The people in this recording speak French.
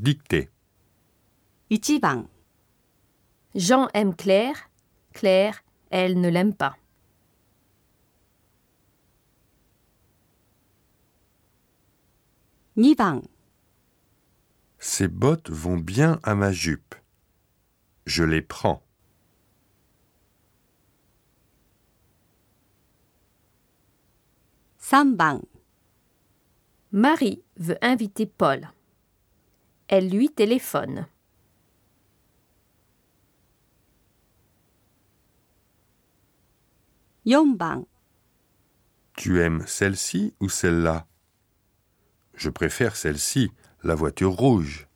Dictée. 1番 Jean aime Claire. Claire, elle ne l'aime pas. 2番 Ces bottes vont bien à ma jupe. Je les prends. 3番 Marie veut inviter Paul. Elle lui téléphone. 4番 Tu aimes celle-ci ou celle-là? Je préfère celle-ci, la voiture rouge.